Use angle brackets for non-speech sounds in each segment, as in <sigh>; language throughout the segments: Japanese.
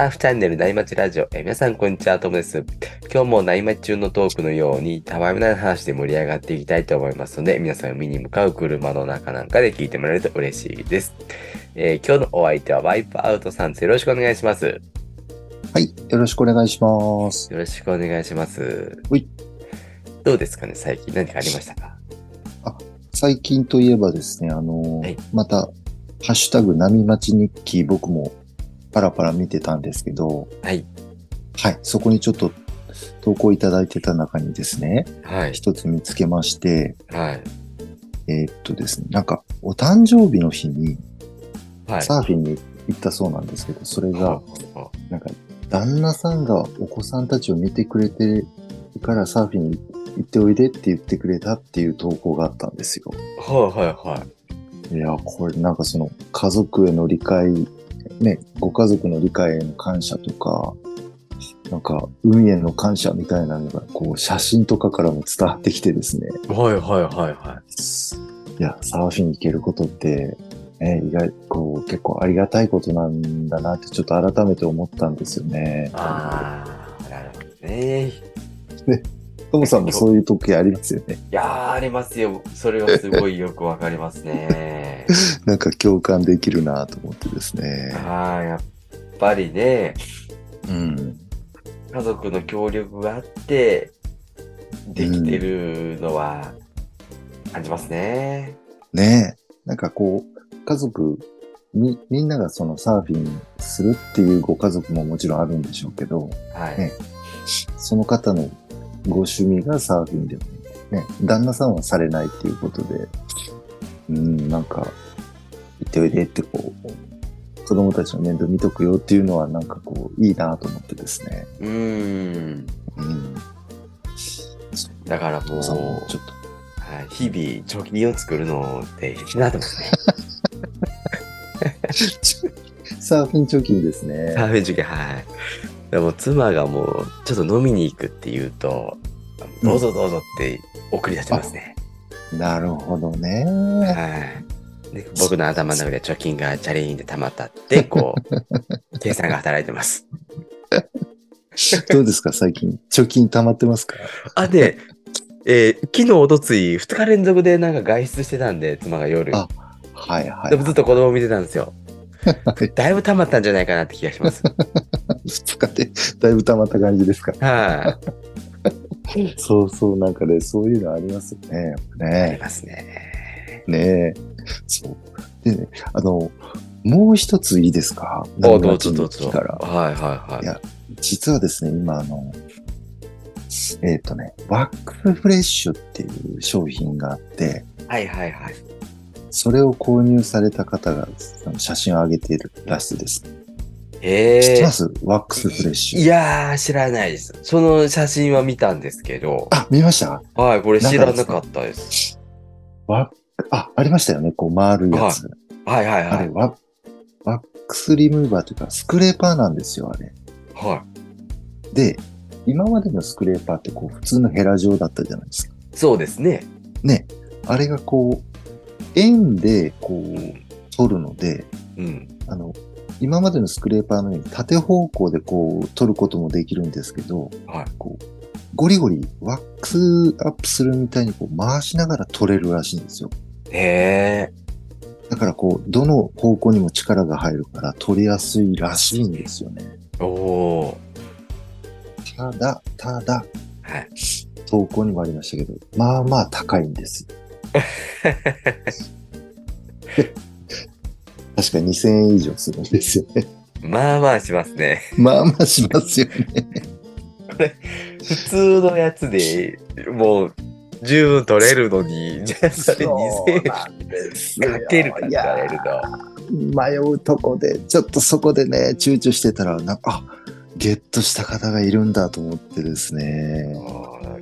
ターフチャンネル内町ラジオ。えー皆さん、こんにちは、ともです。今日も内町中のトークのように、たわいもない話で盛り上がっていきたいと思いますので、皆さん、海に向かう車の中なんかで聞いてもらえると嬉しいです。えー今日のお相手はワイプアウトさんです。よろしくお願いします。よはい。よろしくお願いします。ろしくお願いします。どうですかね、最近何かありましたか？最近といえばですね、あのーはいまた、ハッシュタグ波町日記僕もパラパラ見てたんですけど、はい。はい。そこにちょっと投稿いただいてた中にですね、はい。一つ見つけまして、はい。えーっとですね、なんか、お誕生日の日にはい。サーフィンに行ったそうなんですけど、それが、はなんか、旦那さんがお子さんたちを見てくれてるからサーフィンに行っておいでって言ってくれたっていう投稿があったんですよ。いはいはい。いや、これなんかその家族への理解、ね、ご家族の理解への感謝とか、なんか運への感謝みたいなのが、こう写真とかからも伝わってきてですね。はいはいはいはい。いや、サーフィン行けることって、ね、意外、こう結構ありがたいことなんだなってちょっと改めて思ったんですよね。ああ、なるほどね。トモさんもそういう時ありますよね。いやー、ありますよ。それはすごいよくわかりますね。<laughs> なんか共感できるなと思ってですね。はい、やっぱりね、うん。家族の協力があって、できてるのは感じますね。ねえ。なんかこう、家族み、みんながそのサーフィンするっていうご家族ももちろんあるんでしょうけど、はい。ねその方のご趣味がサーフィンでもね、旦那さんはされないっていうことで、うん、なんか、行っておいでってこう、子供たちの面倒見とくよっていうのはなんかこう、いいなと思ってですね。うーん。うん。だからもう、ちょっと、い、日々貯金を作るのっていいなと思って。<laughs> サーフィン貯金ですね。サーフィン貯金、はい。でも妻がもう、ちょっと飲みに行くって言うと、どうぞどうぞって送り出しますね。なるほどね。はい。で僕の頭の中で貯金がチャリーンで溜まったって、こう、<laughs> 計算が働いてます。どうですか最近、貯金溜まってますか？あ、で、えー昨日、おとつい、2日連続でなんか外出してたんで、妻が夜。あはいはい。でもずっと子供見てたんですよ。<laughs> だいぶ溜まったんじゃないかなって気がします。二日でだいぶ溜まった感じですかはい、そうそう、なんかね、そういうのありますよね。やっぱありね。ますね。ねえ。そう。でね、あの、もう一ついいですか？おどうぞどうぞ。から。はいはいはい。いや実はですね、今、あの、えっ、とね、ワックスフレッシュっていう商品があって、はいはいはい。それを購入された方が写真を上げているらしいです。えー知ってま、す？ワックスフレッシュ。いやー、知らないです。その写真は見たんですけど、あ、見ました？はい、これ知らなかったです。ワッあ、ありましたよね。こう回るやつ。はいはいはい。あれワ、ワックスリムーバーというか、スクレーパーなんですよ、あれ。はで、今までのスクレーパーってこう、普通のヘラ状だったじゃないですか。い。そうですね。ね。あれがこう、円でこう、取るので、うん。あの、今までのスクレーパーのように縦方向でこう、取ることもできるんですけど、はい。こう、ゴリゴリワックスアップするみたいにこう回しながら取れるらしいんですよ。へえ。だからこう、どの方向にも力が入るから取りやすいらしいんですよね。おおただ、ただ、ー。はい。投稿にもありましたけど、まあまあ高いんですよ。<laughs> 確か2000円以上するんですよね。まあまあしますね。まあまあしますよね。普通のやつでもう十分取れるのに、じゃあそれ2000なんですよ円かけるかわれると。迷うとこで、ちょっとそこでね、躊躇してたら、なんか、あ、ゲットした方がいるんだと思ってですね。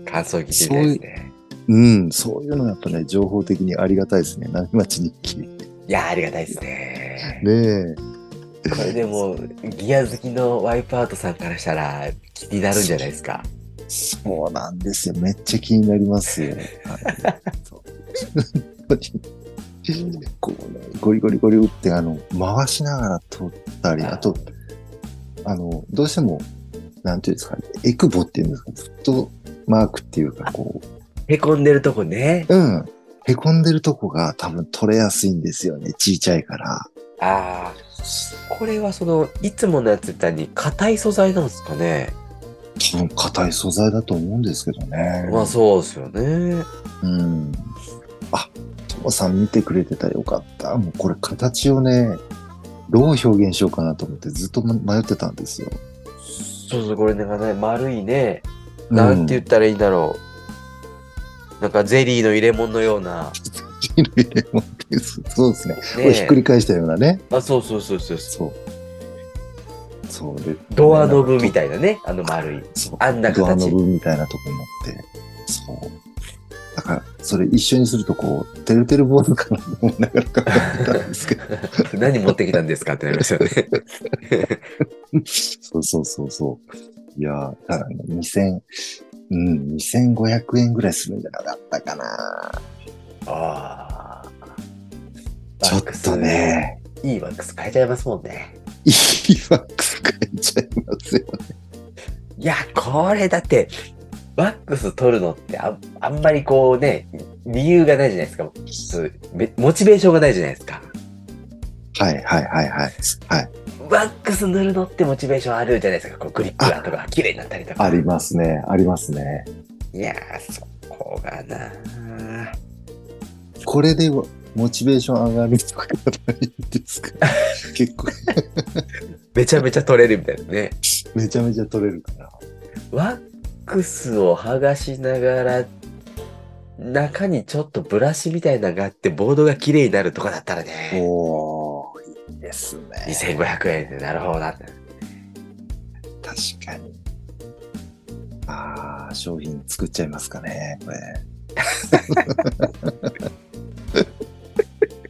感想聞いてみたいですね。うん、そういうのやっぱね、情報的にありがたいですね。波町日記。ねいやー、ありがたいですね。え。これでも、ギア好きのワイプアウトさんからしたら気になるんじゃないですか？そうなんですよ。めっちゃ気になりますよ。こうね、ゴリゴリゴリ打って、あの、回しながら撮ったり、ああと、あの、どうしても、なんていうんですかね、エクボっていうんですか、フットマークっていうか、こへこんでるとこね。う、うん。へこんでるとこが多分取れやすいんですよね。ちいちゃいから。ああ。これはその、いつものやつみたいに硬い素材なんですかね？多分硬い素材だと思うんですけどね。まあそうですよね。うん。あ、ともさん見てくれてたよかった。もうこれ形をね、どう表現しようかなと思ってずっと迷ってたんですよ。そうそう、これなんかね、丸いね、なんて言ったらいいんだろう。なんかゼリーの入れ物のような。うん、入れ物ですそうですね。これねひっくり返したようなね。あ、そうそうそうそう。そう。そうで。ドアノブみたいなね、あの丸い。あんなドアノ形。ブみたいなとこ持って。そう。だから、それ一緒にするとこう、てるてる坊主かなと思いながら考えてたんですけど。<laughs> 何持ってきたんですかってなりますよね。<laughs> そうそうそうそう。いやー、だからね、2000、うん、2500円ぐらいするんじゃなかったかな。ああ。ちょっとね、いいワックス変えちゃいますもんね。いいワックス変えちゃいますよね。いや、これだって、ワックス取るのってああんまりこうね、理由がないじゃないですか。モチベーションがないじゃないですか。はいはいはいはい。はい。ワックス塗るのってモチベーションあるじゃないですか。こうグリップがとか、綺麗になったりとか。ありますね。ありますね。いやー、そこがなこれでモチベーション上がるとかないんですか？<laughs> 結構、めちゃめちゃ取れるみたいなね。めちゃめちゃ取れるから。ワックスを剥がしながら、中にちょっとブラシみたいなのがあって、ボードが綺麗になるとかだったらね、おー、いいですね。2500円でなるほどな。確かに。ああ、商品作っちゃいますかね、これ。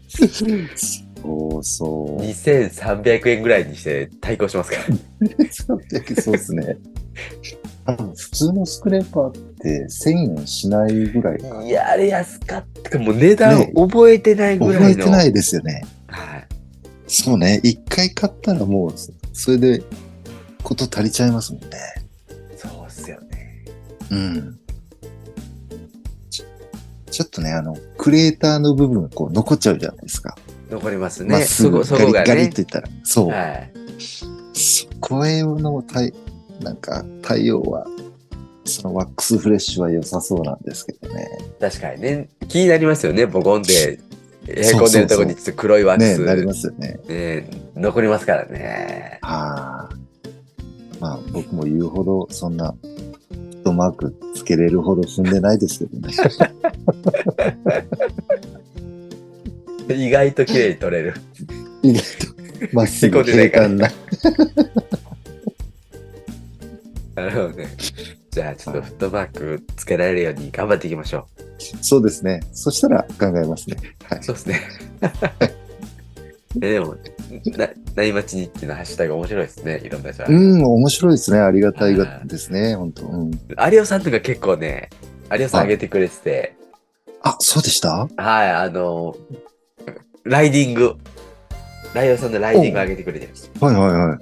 そうそう。2300円ぐらいにして対抗しますから。300そうですね。多分普通のスクレーパーって1000円しないぐらいか。いや、あれ安かった。もう値段ね覚えてないぐらいの。。覚えてないいですよね。はい。そうね。一回買ったらもう、それで、こと足りちゃいますもんね。そうっすよね。うん。ちょちょっとね、あの、クレーターの部分がこう残っちゃうじゃないですか。残りますね。まっすぐ、そがガリガリっね。て言ったら。そう。はい。そこへの対、なんか対応は、そのワックスフレッシュは良さそうなんですけどね。確かにね。気になりますよね。ボコンで、へこんでるとこにちょっと黒いワックねス。なりますよね。ね残りますからね。はあ。まあ僕も言うほどそんなフマークつけれるほど踏んでないですけどね。<laughs> 意外と綺麗に取れる。意外とまっすぐ平坦な。<laughs> なるほどね。じゃあ、ちょっとフットマークつけられるように頑張っていきましょそうですね。そしたら考えますね。はう。い。そうですね。<laughs> えでも、な、何町にっていうのハッシュタグ面白いですね。いろんな人が。うん、面白いですね。ありがたいがですね。本当。うん。有尾さんとか結構ね、有尾さんはい上げてくれてて、あ、そうでした？はい、あの、ライディング。ライオンさんのライディング上げてくれてるんですよ。はいはいはい。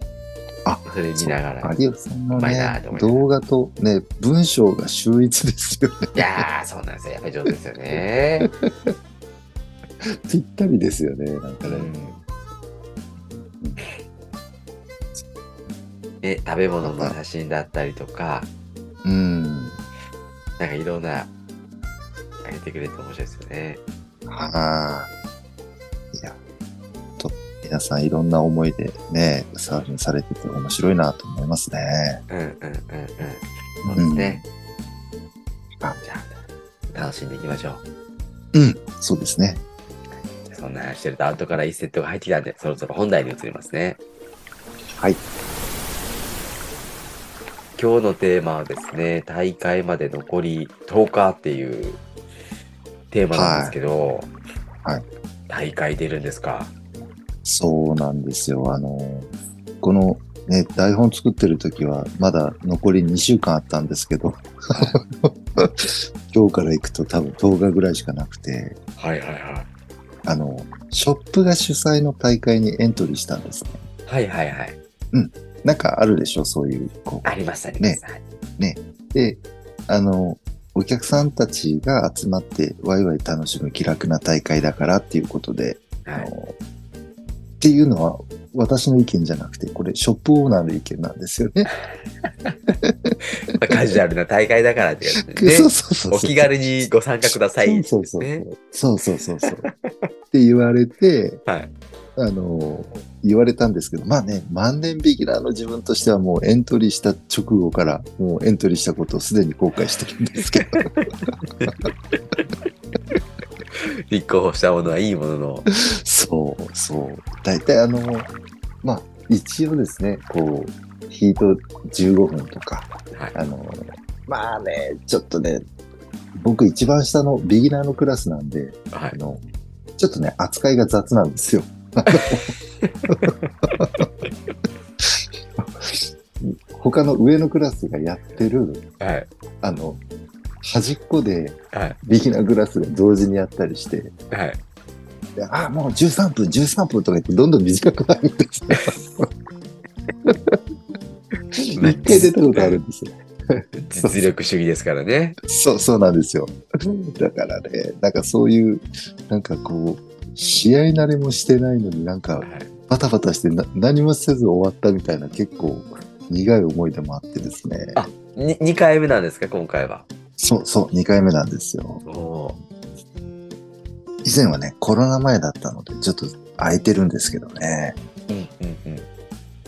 それ見ながら。有吉さんのね動画とね、文章が秀逸ですよね。いやー、そうなんですよ。やっぱり上手ですよね。<laughs> ぴったりですよね。なんかね。うん。で、食べ物の写真だったりとか、うん。なんかいろんな、上げてくれて面白いですよね。はあ。いや、と、皆さんいろんな思いでね、サーフィンされてて面白いなと思いますね。うんうんうんうん。そうですね。あじゃあ、楽しんでいきましょう。うん、そうですね。そんな話してると、後から1セットが入ってきたんで、そろそろ本題に移りますね。はい。今日のテーマはですね、大会まで残り10日っていうテーマなんですけど、はいはい大会出るんですか？そうなんですよ。あの、このね、台本作ってる時はまだ残り2週間あったんですけど、<laughs> 今日から行くと多分10日ぐらいしかなくて、はいはいはい。あの、ショップが主催の大会にエントリーしたんですね。はいはいはい。なんかあるでしょそういう、こう。あります、あります。はいで、あの、お客さんたちが集まってワイワイ楽しむ気楽な大会だからっていうことで、はいあのっていうのは私の意見じゃなくて、これショップオーナーの意見なんですよね。<laughs> カジュアルな大会だからってやつね。<laughs> そうそうそう。お気軽にご参加ください。そうそうそうね。そうそうそうそう。って言われて、はい。あの、言われたんですけど、まあね、万年ビギナーの自分としてはもうエントリーした直後から、もうエントリーしたことをすでに後悔してるんですけど。<laughs> <laughs> 立候補したものはいいものの。そう、そう。大体あの、まあ、一応ですね、こう、ヒート15分とか、はい。あの、まあね、ちょっとね、僕一番下のビギナーのクラスなんで、はい。あの、ちょっとね、扱いが雑なんですよ。<laughs> 他の上のクラスがやってる、はい。あの、端っこではい。ビギナークラスが同時にやったりして、はい。であ、もう13分、13分とか言ってどんどん短くなるんですよ。<laughs> 一回出たことあるんですよ。<laughs> 実力主義ですからね。そう、そうなんですよ。だからね、なんかそういう、なんかこう、試合慣れもしてないのになんかはい。バタバタしてな何もせず終わったみたいな結構苦い思い出もあってですね。あに2回目なんですか、今回は。そうそう、2回目なんですよ。以前はね、コロナ前だったので、ちょっと空いてるんですけどね。うんうん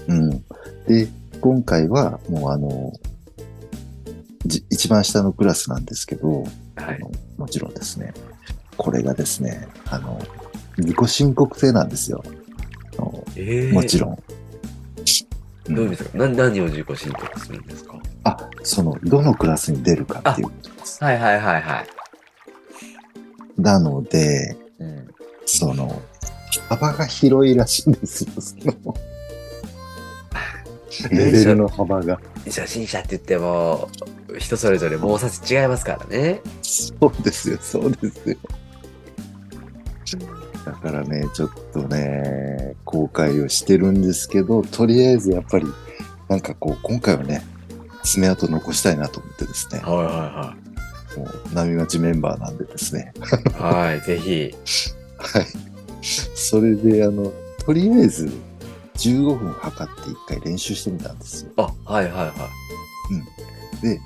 うん。うん。で、今回はもうあの、じ一番下のクラスなんですけど、はい。もちろんですね、これがですね、あの、自己申告制なんですよ。ええもちろん。うんどういう意味ですか？な何を自己申告するんですか？あ、その、どのクラスに出るかっていうことです。はいはいはいはい。なので、うん。その、幅が広いらしいんですよ。そのレベルの幅が。初心者って言っても、人それぞれ猛殺違いますからね。そうですよ、そうですよ。だからね、ちょっとね、後悔をしてるんですけど、とりあえずやっぱり、なんかこう、今回はね、爪痕残したいなと思ってですね、はいはもう、波町メンバーなんでですね、いはい。はい、ぜひ。はい。それで、あの、とりあえず、15分測って一回練習してみたんですよ。あ、はいはいはい。で、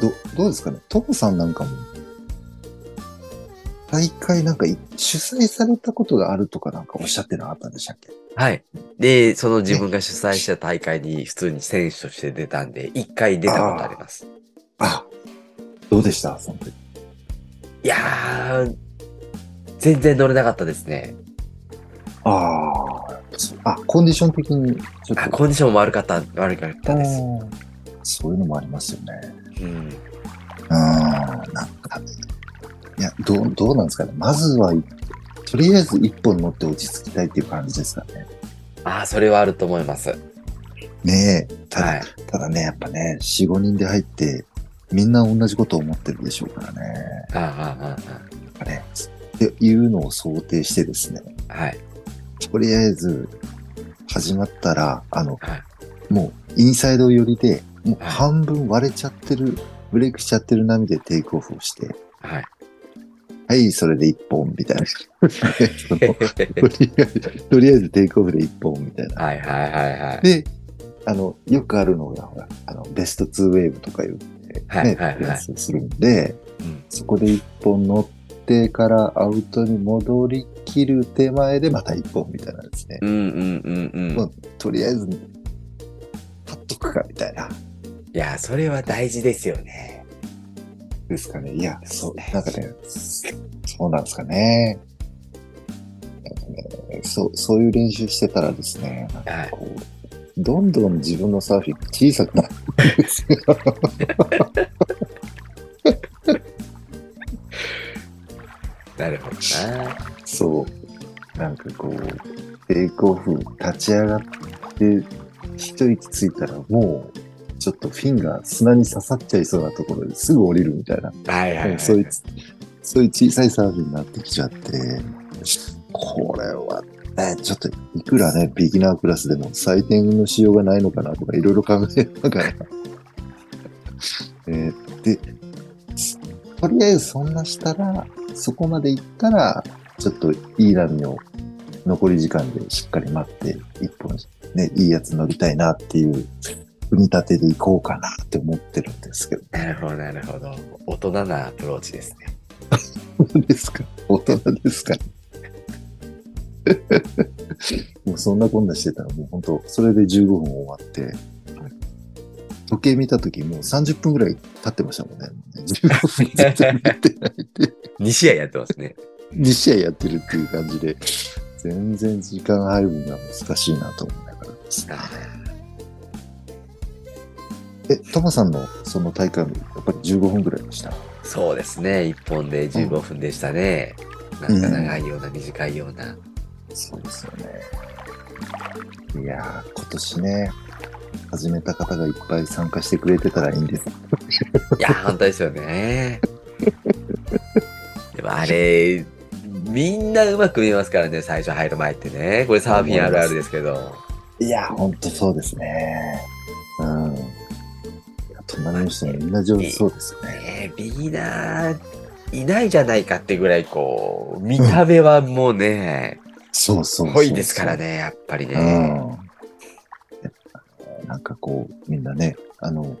ど、どうですかね？トムさんなんかも、大会なんかい主催されたことがあるとかなんかおっしゃってなかったんでしたっけ？はい。で、その自分が主催した大会に普通に選手として出たんで、一回出たことあります。あ、どうでした？その時。いやー、全然乗れなかったですね。ああ、あ、コンディション的にちょっあ、と。コンディションも悪かった、悪かったです。そういうのもありますよね。うんどう、どうなんですかね？まずは、とりあえず一本乗って落ち着きたいっていう感じですかね。あー、それはあると思います。ねえ、ただ、はい。ただね、やっぱね、4、5人で入って、みんな同じことを思ってるでしょうからね。あーあー、あやっぱね。っていうのを想定してですね、はい。とりあえず、始まったら、あの、はい。もう、インサイド寄りで、もうはい半分割れちゃってる、ブレイクしちゃってる波でテイクオフをして、はい。はい、それで一本、みたいな。<laughs> とりあえず、とりあえずテイクオフで一本、みたいな。はいはいはいはい。で、あの、よくあるのが、ほら、あの、ベスト2ウェーブとか言って、ね、はいはいはいするんで、うんそこで一本乗ってからアウトに戻りきる手前でまた一本みたいなですね。うんうんうんうん。まあとりあえず、立っとくかみたいな。いや、それは大事ですよね。ですかね。いや、そう、なんかね、そうなんですかね。そう、そういう練習してたらですね、なんはいかこう、どんどん自分のサーフィンが小さくなるんですよ。なるほどな。そう。なんかこう、テイクオフ立ち上がって、一息ついたらもう、ちょっとフィンが砂に刺さっちゃいそうなところですぐ降りるみたいな、はいはい、はい。そういう、そういう小さいサーフィンになってきちゃって、これはね、ちょっといくらね、ビギナークラスでも採点のしようがないのかなとかいろいろ考えながら。<laughs> えーで、つとりあえずそんなしたら、そこまで行ったら、ちょっといい波を残り時間でしっかり待って、一本ね、いいやつ乗りたいなっていう、組み立てで行こうかなって思ってるんですけど。なるほど、なるほど。大人なアプローチですね。ですか大人ですか <laughs> もうそんなこんなしてたらもう本当、それで15分終わって、時計見た時もう30分ぐらい経ってましたもんね。15分全然見てないで、2試合やってますね。2試合やってるっていう感じで、全然時間配分が難しいなと思いながらですね。え、トマさんのその大会もやっぱり15分ぐらいでした？そうですね。1本で15分でしたね。なんか長いような、短いような。そうですよね。いやー、今年ね、始めた方がいっぱい参加してくれてたらいいんです。<laughs> いや、本当ですよね。<laughs> でもあれ、みんなうまく見えますからね、最初入る前ってね。これサーフィンあるあるですけど。いやー、ほんとそうですね。うん。隣の人もみんな上手そうですよね。ねえ、ビギナーいないじゃないかってぐらい、こう、見た目はもうね、そうそうそう濃いですから。ね、やっぱりうね。ん。なんかこう、みんなね、あの、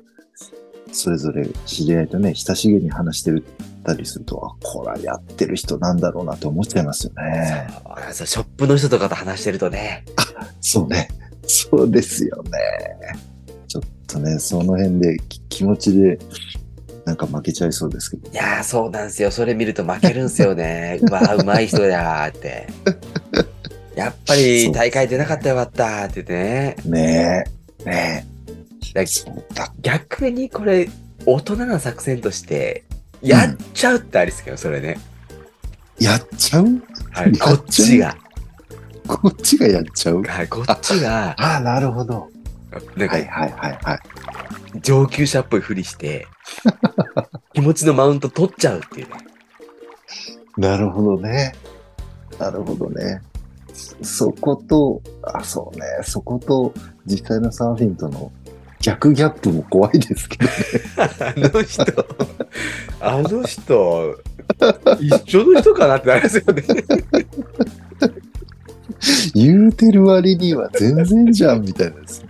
それぞれ知り合いとね、親しげに話してるたりすると、あ、これはやってる人なんだろうなって思っちゃいますよね。そうショップの人とかと話してるとね、そうね。そうですよね。とね、その辺でき気持ちで、なんか負けちゃいそうですけど。いやー、そうなんですよ。それ見ると負けるんですよね。<laughs> うわー、うまい人だーって。やっぱり大会出なかったらよかったーって言ってね。ねえ。ねだえ。逆にこれ、大人な作戦として、やっちゃうってありですけど、それね。やっちゃう？はい、こっちが。こっちがやっちゃう？はい、こっちが、ああ、なるほど。なんかはいはいはいはい。上級者っぽいふりして、<laughs> 気持ちのマウント取っちゃうっていうね。なるほどね。なるほどね。そこと、あ、そうね。そこと実際のサーフィンとの逆ギャップも怖いですけど。<laughs> あの人、あの人、一緒の人かなってなりますよね。言うてる割には全然じゃんみたいなですね。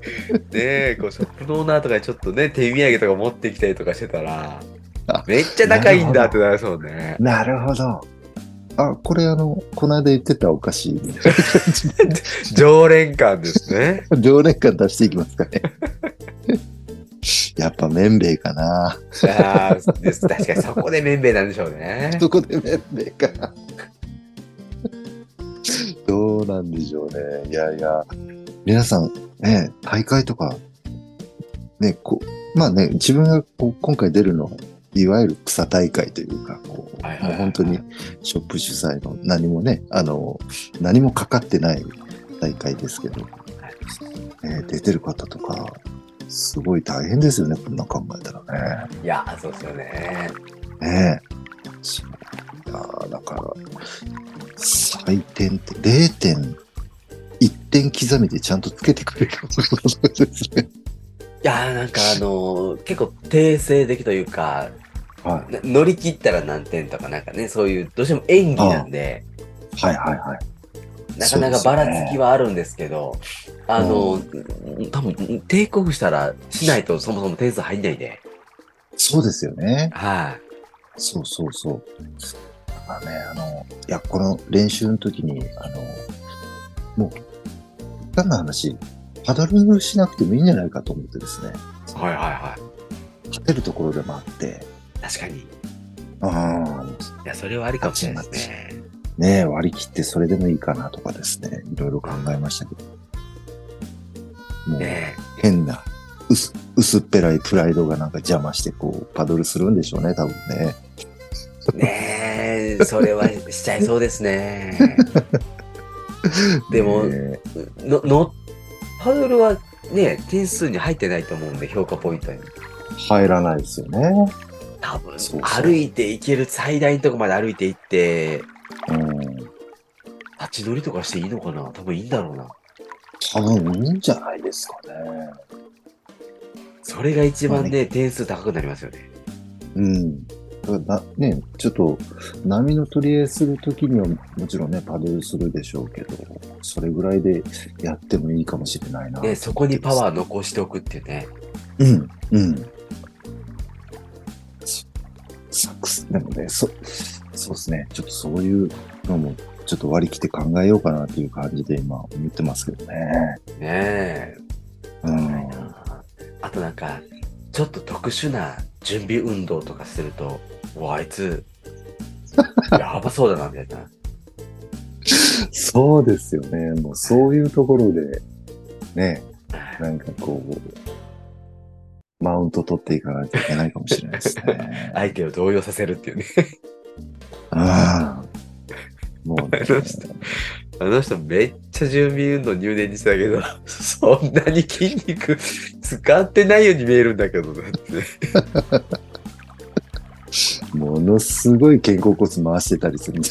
<laughs> ねえ、こうショップのオーナーとかにちょっとね、手土産とか持ってきたりとかしてたらあ、めっちゃ仲いいんだってなりそうね。なるほど。あ、これあの、この間言ってたお菓子みたいな感じで常連感ですね。<laughs> 常連感出していきますかね。<laughs> やっぱ麺べいかな。あ確かにそこでめんべいなんでしょうね。そこで麺べいかな。どうなんでしょうね。いやいや、皆さん、ね、大会とか、ね、こう、まあね、自分がこう今回出るのは、いわゆる草大会というか、こう、はいはいはいはいもう本当にショップ主催の何もね、あの、何もかかってない大会ですけど、ね、出てる方とか、すごい大変ですよね、こんな考えたらね。いや、そうですよね。ねえ。いやーだから、採点って0.1点刻みでちゃんとつけてくれることですね。いやーなんかあのー結構定性的というか、はな乗り切ったら何点とかなんかね、そういう、どうしても演技なんで、い。はいはいはい。なかなかばらつきはあるんですけど、あの、多分、テイクオフしたらしないとそもそも点数入んないんで。そうですよね。はい、そうそうそう。だからね、あの、いや、この練習の時に、あの、もう、単な話、パドルしなくてもいいんじゃないかと思ってですね、はいはいは勝てるところでもあって、い。確かに。いうん、や、それはありかもしれないですね。ねえ、割り切ってそれでもいいかなとかですね、いろいろ考えましたけど。もう、ね変な、薄薄っぺらいプライドがなんか邪魔して、こう、パドルするんでしょうね、多分ね。え。ねえ、それはしちゃいそうですね。<laughs> <laughs> でもねの、の、パドルはね、点数に入ってないと思うんで、評価ポイントに。入らないですよね。多分、歩いて行ける最大のとこまで歩いて行って、うん。立ち乗りとかしていいのかな？多分いいんだろうな。多分いいんじゃないですかね。それが一番ね、点数高くなりますよね。うん。ね、ちょっと波の取り合いするときにはもちろんね、パドルするでしょうけど、それぐらいでやってもいいかもしれないな。で、そこにパワー残しておくっていうね。うん、うん。そサックス、でもね、そ、そうですね。ちょっとそういうのも、ちょっと割り切って考えようかなっていう感じで今思ってますけどね。ねえ。うん。あとなんか、ちょっと特殊な準備運動とかすると、うわ、あいつ、やばそうだな、みたいな。そうですよね。もうそういうところで、ね、なんかこう、マウント取っていかないといけないかもしれないですね。<laughs> 相手を動揺させるっていうね。ああ。もう、ねあ、の人あの人めっちゃ準備運動入念にしてたけど、そんなに筋肉使ってないように見えるんだけど、だって。ものすごい肩甲骨回してたりするんで。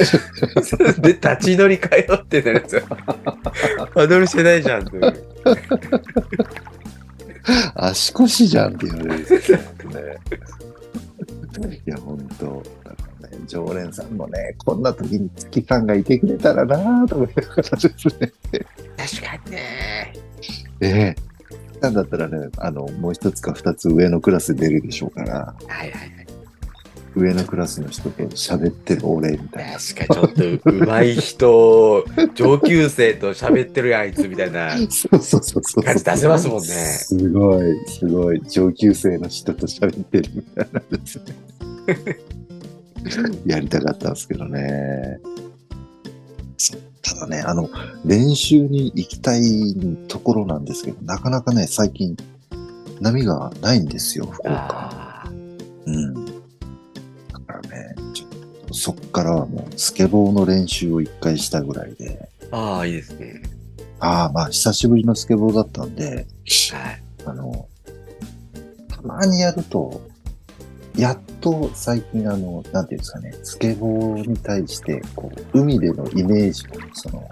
<laughs> で、立ち乗りかよってなるんですよ。パドルしてないじゃんって。足腰じゃんって言われるんですよね。いや、本当だからね、常連さんもね、こんな時に月さんがいてくれたらなぁと思いながらですね。確かにね。ええ。なんだったらね、あの、もう一つか二つ上のクラスで出るでしょうから、はいはいはい。上のクラスの人と喋ってる俺みたいな。確かにちょっと上手い人、上級生と喋ってるやんあいつみたいなそうそうそうそう。感じ出せますもんね。すごい、すごい、上級生の人と喋ってるみたいなんですね。やりたかったんですけどね。ただね、あの、練習に行きたいところなんですけど、なかなかね、最近、波がないんですよ、福岡。うん。そっからはもう、スケボーの練習を一回したぐらいで、ああ、いいですね。ああ、まあ、久しぶりのスケボーだったんで、はい。あの、たまにやると、やっと最近あの、なんていうんですかね、スケボーに対して、こう、海でのイメージを、その、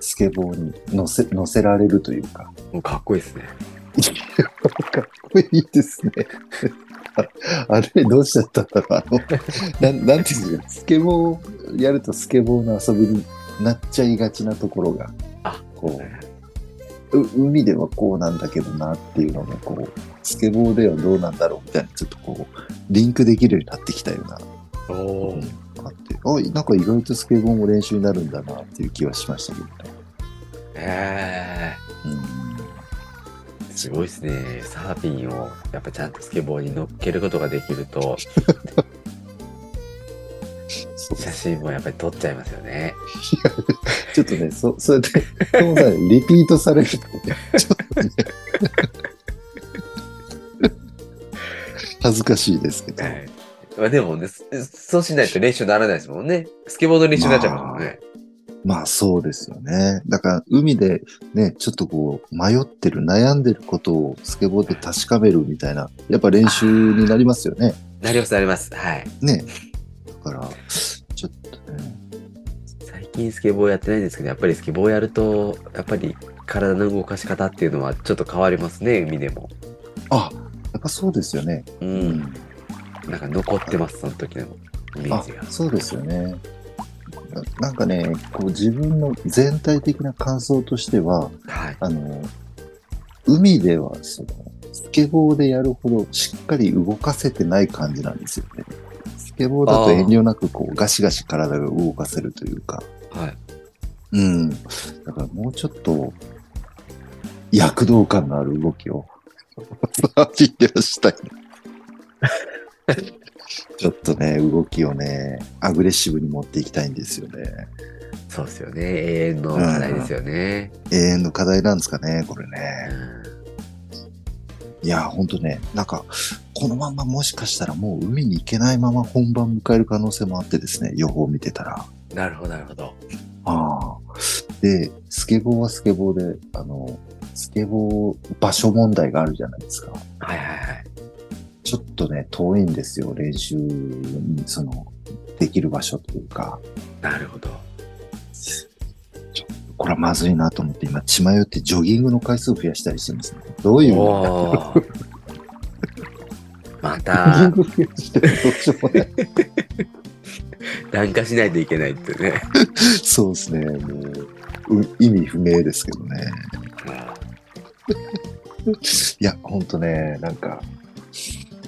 スケボーに乗せ、乗せられるというか、もうかっこいいですね。かっこいいですね。あ <laughs> あれ、どうしちゃったんだろう。あの、なん、なんていうんですか、スケボーやるとスケボーの遊びになっちゃいがちなところが、あ。こう、う海ではこうなんだけどなっていうのが、こう、スケボーではどうなんだろうみたいな、ちょっとこう、リンクできるようになってきたような、おお、あって、あ、なんか意外とスケボーも練習になるんだなっていう気はしましたけどね。えうん。えすごいですね。サーフィンをやっぱちゃんとスケボーに乗っけることができると、そう写真もやっぱり撮っちゃいますよね。ちょっとね、そ、それで、そのさ、リピートされるとね、ちょっとね、恥ずかしいですけど。はい。まあでもね、そそうしないと練習にならないですもんね。スケボーの練習になっちゃいますもんね。まあそうですよね。だから海でね、ちょっとこう迷ってる、悩んでることをスケボーで確かめるみたいな、やっぱ練習になりますよね。なります、なります。はい。ね。だから、ちょっとね。最近スケボーやってないんですけど、やっぱりスケボーやると、やっぱり体の動かし方っていうのはちょっと変わりますね、海でも。あ、やっぱそうですよね。う。。うんなんか残ってます、その時のイメーあジが。、そうですよね。ななんかね、こう自分の全体的な感想としては、はい。あの、海ではその、スケボーでやるほどしっかり動かせてない感じなんですよね。スケボーだと遠慮なくこうガシガシ体が動かせるというか。はい。うん。だからもうちょっと躍動感のある動きを走ってらしたい。<laughs> ちょっとね、動きをね、アグレッシブに持っていきたいんですよね。そうですよね。永遠の課題ですよね。永遠の課題なんですかね、これうね。んいや、ほんとね、なんか、このままもしかしたらもう海に行けないまま本番迎える可能性もあってですね、予報を見てたら。なるほど、なるほど。ああ。で、スケボーはスケボーで、あの、スケボー場所問題があるじゃないですか。はいはいはい。ちょっとね、遠いんですよ、練習に、その、できる場所というか。なるほど。これはまずいなと思って、今、血迷ってジョギングの回数を増やしたりしてますね。どういう意味おーまジョたギン、グ増やしどうしようもない。檀化しないといけないってね。そうですね。もう、う意味不明ですけどね。<laughs> いや、ほんとね、なんか、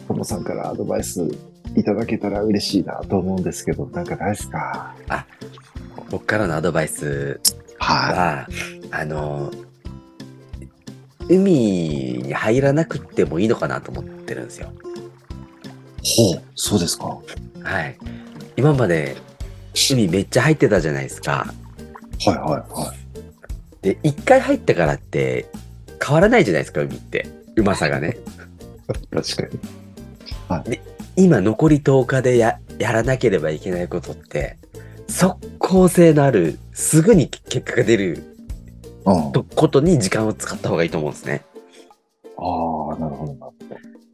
ともさんからアドバイスいただけたら嬉しいなと思うんですけど、なんかないですか？僕からのアドバイスはは、あの、海に入らなくてもいいのかなと思ってるんですよ。い。ほう、そうですか。はい。今まで海めっちゃ入ってたじゃないですか。はいはいはい。で、一回入ったからって変わらないじゃないですか、海って。うまさがね。<laughs> 確かに。今残り10日でややらなければいけないことって、即効性のある、すぐに結果が出るうん。とことに時間を使った方がいいと思うんですね。ああ、なるほどな。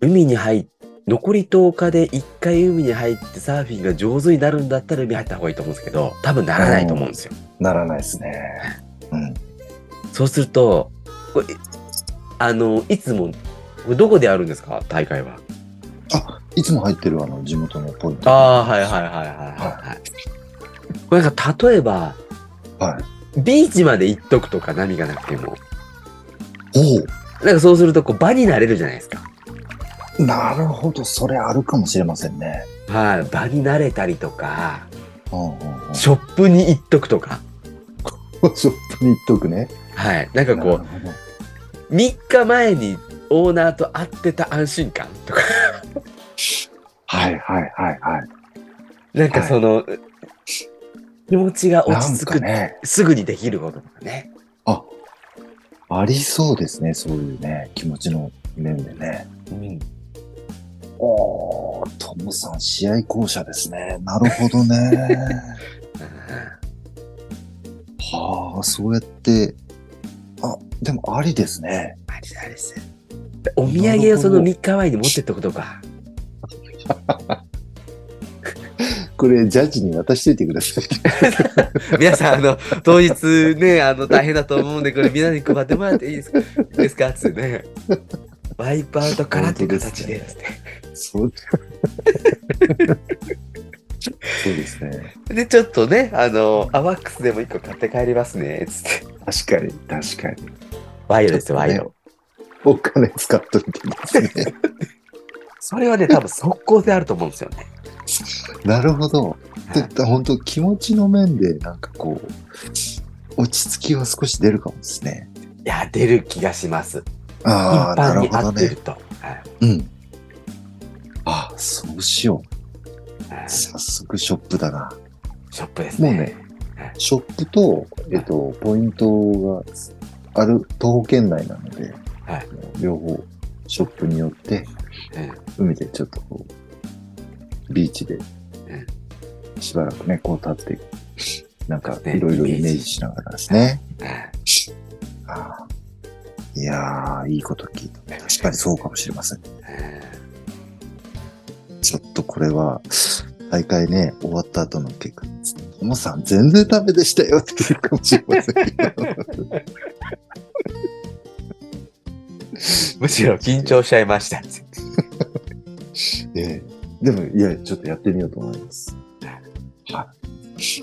海に入っ残り10日で1回海に入ってサーフィンが上手になるんだったら海入った方がいいと思うんですけど、多分ならないと思うんですよ。ならないですね。うん。そうすると、これあの、いつも、どこであるんですか？大会は。あ、いつも入ってるあの地元のポイント。ああ、はいはいはいはいはい、はい。これなんか例えば、はい。ビーチまで行っとくとか波がなくても、おなんかそうするとこう場になれるじゃないですか。お、なるほど。それあるかもしれませんね。はい、場になれたりとか、うんうんうん。ショップに行っとくとか、<laughs> ショップに行っとくね。はい、なんかこう、なるほど3日前にオーナーと会ってた安心感とか、はいはいはいはい。なんかその、気持ちが落ち着く、かね、すぐにできることとかね。あ、ありそうですね。そういうね、気持ちの面でね。うん、おー、トムさん、試合巧者ですね。なるほどね。<laughs> はあ、そうやって、あ、でもありですね。ありありです。お土産をその3日前に持ってっとくとか。<laughs> これ、ジャッジに渡しといてください。<laughs> 皆さん、あの、当日ね、あの、大変だと思うんで、これ皆に配ってもらっていいですか？ですか？つってね。ワイプアウトからっていう形で、つって。そう。ですね。で、ちょっとね、あの、アワックスでも1個買って帰りますね、つって。確かに、確かに。ワイドですよ、ワイド。<laughs> お金使っといてですね。それはね、多分速攻であると思うんですよね。<laughs> なるほど。はいで、本当気持ちの面で、なんかこう、落ち着きは少し出るかもですね。いや、出る気がします。ああ、なるほどね。はいうん。あそうしよう。はい早速ショップだな。ショップですね。もうね、ショップと、えっと、ポイントがある、徒歩圏内なので、はい両方、ショップによって、うん海でちょっとこう、ビーチで、しばらくね、こう立って、なんかねいろいろイメージしながらですね。はいああいやー、いいこと聞いた。確かにそうかもしれません。ちょっとこれは、大会ね、終わった後の結果です。ともさん全然ダメでしたよって言うかもしれませんけど。<laughs> <laughs> むしろ緊張しちゃいました。ええでも、いや、ちょっとやってみようと思います。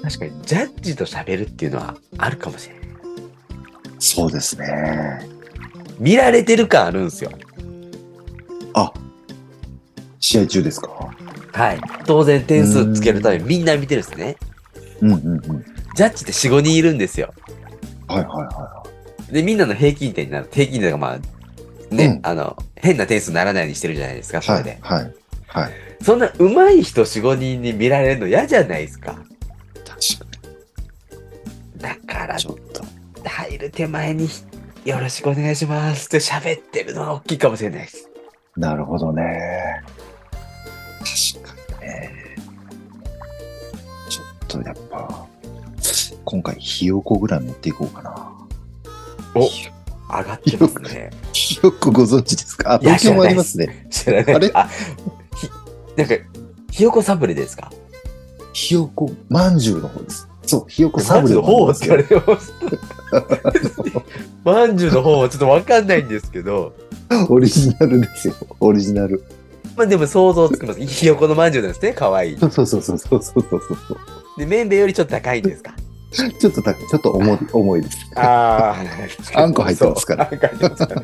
確かに、ジャッジと喋るっていうのはあるかもしれない。そうですね。見られてる感あるんですよ。あ、試合中ですか？はい。当然点数つけるためにみんな見てるんですね。うんうんうん。ジャッジって4、5人いるんですよ。はいはいはで、みんなの平均点になる。平均点がまあ、ね、うんあの、変な点数にならないようにしてるじゃないですか。それで。はい。はい。はい。そんな上手い人4、5人に見られるの嫌じゃないですか。確だからかに。ち、ょっと。入る手前に、よろしくお願いしますって喋ってるのは大きいかもしれないです。なるほどね。確かにね。ちょっとやっぱ、今回、ひよこぐらい持っていこうかな。お上がってますね。よくご存知ですか？あ、東京もありますね。知らない。あれ？あひ、なんか、ひよこサブレですか？ひよこまんじゅうの方です。そう、ひよこサブレの方ですけど。<laughs> まんじゅうの方はちょっとわかんないんですけど。<laughs> オリジナルですよ、オリジナル。まあでも想像つきます。ひよこのまんじゅうなんですね、かわいい。そうそうそうそうそうそう。で、めんべよりちょっと高いんですか？ちょっと高い、ちょっと重い、重いです。あ <laughs> あんこ入ってますからそうあんこ入ってますから。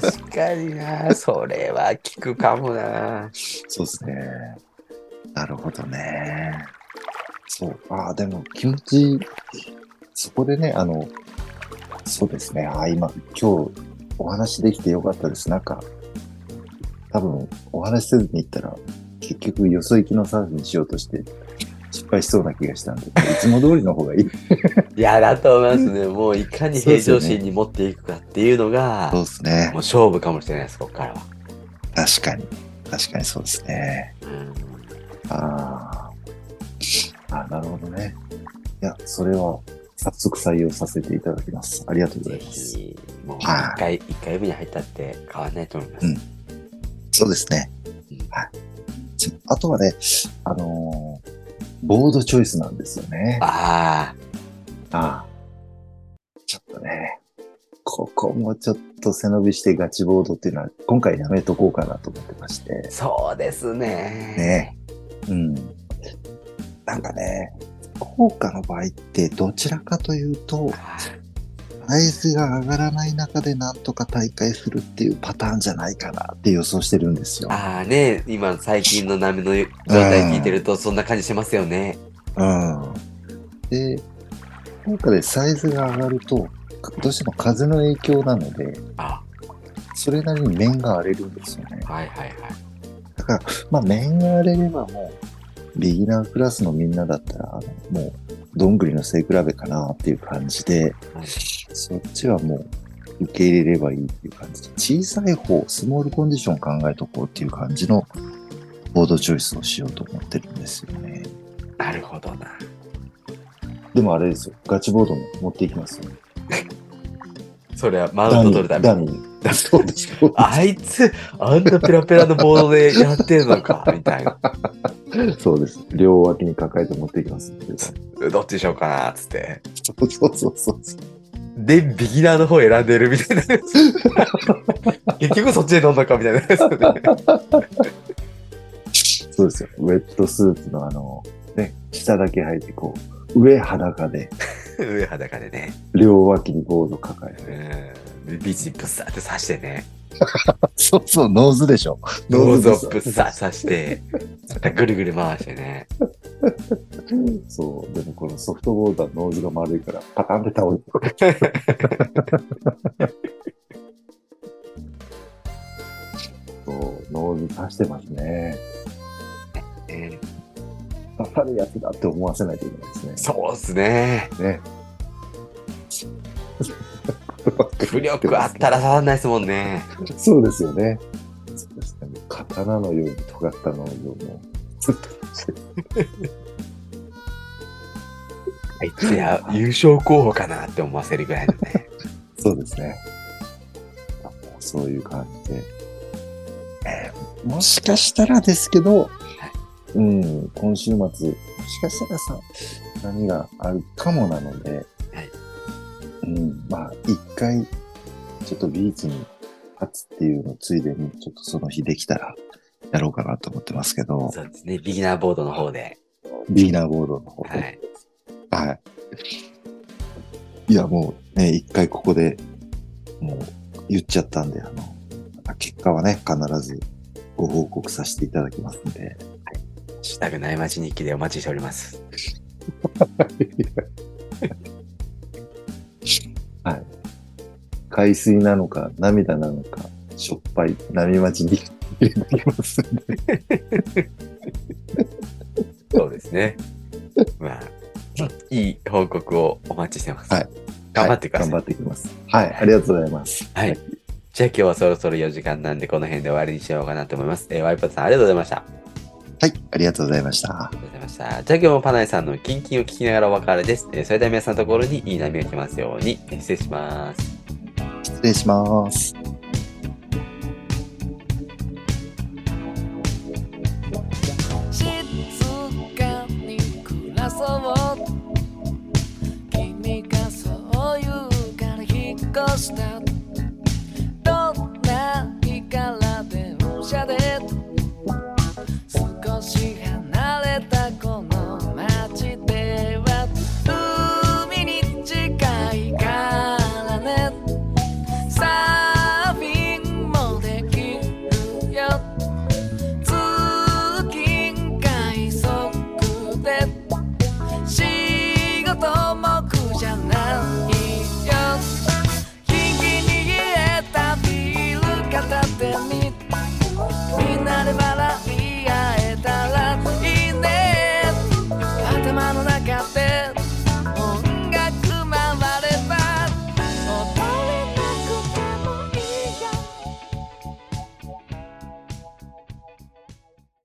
確かにな、それは効くかもな。そうですね。なるほどね。そう。ああ、でも気持ちいい、そこでね、あの、そうですね。ああ、今、今日お話できてよかったです。なんか、多分お話しせずに行ったら、結局よそ行きのサーフィンしようとして失敗しそうな気がしたんで、いつも通りの方がいい。いや、だと思いますね。もういかに平常心に持っていくかっていうのが、そうですねもう。勝負かもしれないです、ここからは。確かに。確かにそうですね。うんああ。あなるほどね。いや、それは早速採用させていただきます。ありがとうござぜいます。ひ、もう一はい回、一回海に入ったって変わらないと思います。うんそうですねうん。はい。ちあとはね、あのーボードチョイスなんですよね。あああ。ちょっとね、ここもちょっと背伸びしてガチボードっていうのは今回やめとこうかなと思ってましてあ、。そうですね。ねうん。なんかね、効果の場合ってどちらかというと、あサイズが上がらない中でなんとか大会するっていうパターンじゃないかなって予想してるんですよ。あーね、今最近の波の状態聞いてるとそんな感じしますよね。うん。で、効果でサイズが上がると、どうしても風の影響なので、あ、それなりに面が荒れるんですよね。はいはいはい。だから、まあ面が荒れればもう、ビギナークラスのみんなだったら、もう、どんぐりの背比べかなっていう感じで、はいそっちはもう、受け入れればいいっていう感じで、小さい方、スモールコンディション考えとこうっていう感じのボードチョイスをしようと思ってるんですよね。なるほどな。でもあれですよ、ガチボードも持っていきますよ。<laughs> それはマウント取るために。そうです。<laughs> あいつ、あんなペラペラのボードでやってんのか、<laughs> みたいな。そうです。両脇に抱えて持っていきます。どっちにしようかな、つって。そうそうそうそう。で、ビギナーの方選んでるみたいな。結局そっちで飲んだか、みたいなね。そうですよ。ウェットスーツのあの、ね、下だけ履いてこう、上裸で、<laughs> 上裸でね。両脇にボード抱えて。うん。ビーチにブッサーって刺してね。<laughs> そうそう、ノーズでしょ。ノーズをブッサー刺して、またぐるぐる回してね。<laughs> そう。でもこのソフトボードはノーズが丸いから、パタンって倒れて <laughs> そう、ノーズ刺してますね。ね刺さるやつだって思わせないといけないですね。そうっすね。ね。浮力あったら刺さんないですもんね。そうですよね。そうですね。刀のように尖ったノーズをもう、ずっとしてあいつや優勝候補かなって思わせるぐらいのね。そうですね。そういう感じで。えーもしかしたらですけど、うん、今週末、もしかしたらさ、何があるかもなので、はいうん、まあ、一回、ちょっとビーチに立つっていうのついでに、ちょっとその日できたら、やろうかなと思ってますけど、そうですね。ビギナーボードの方で。ビギナーボードの方はで。い。はい。いや、もうね、一回ここで、もう言っちゃったんで、あの、結果はね、必ずご報告させていただきますんで。ハッシュタグ内町日記でお待ちしております。<laughs> はい。海水なのか、涙なのか、しょっぱい、波待ちに入れてきますんで。<laughs> そうですね。まあ、いい報告をお待ちしてます。はい頑張ってください。はい頑張っていきます。はい、ありがとうございます。はい。じゃあ今日はそろそろ4時間なんで、この辺で終わりにしようかなと思います。えー、ワイパーさんありがとうございました。はい、ありがとうございました。ありがとうございました。じゃあ今日もパナイさんのキンキンを聞きながらお別れです。え、それでは皆さんのところにいい波が来ますように。失礼します。失礼します。静かに暮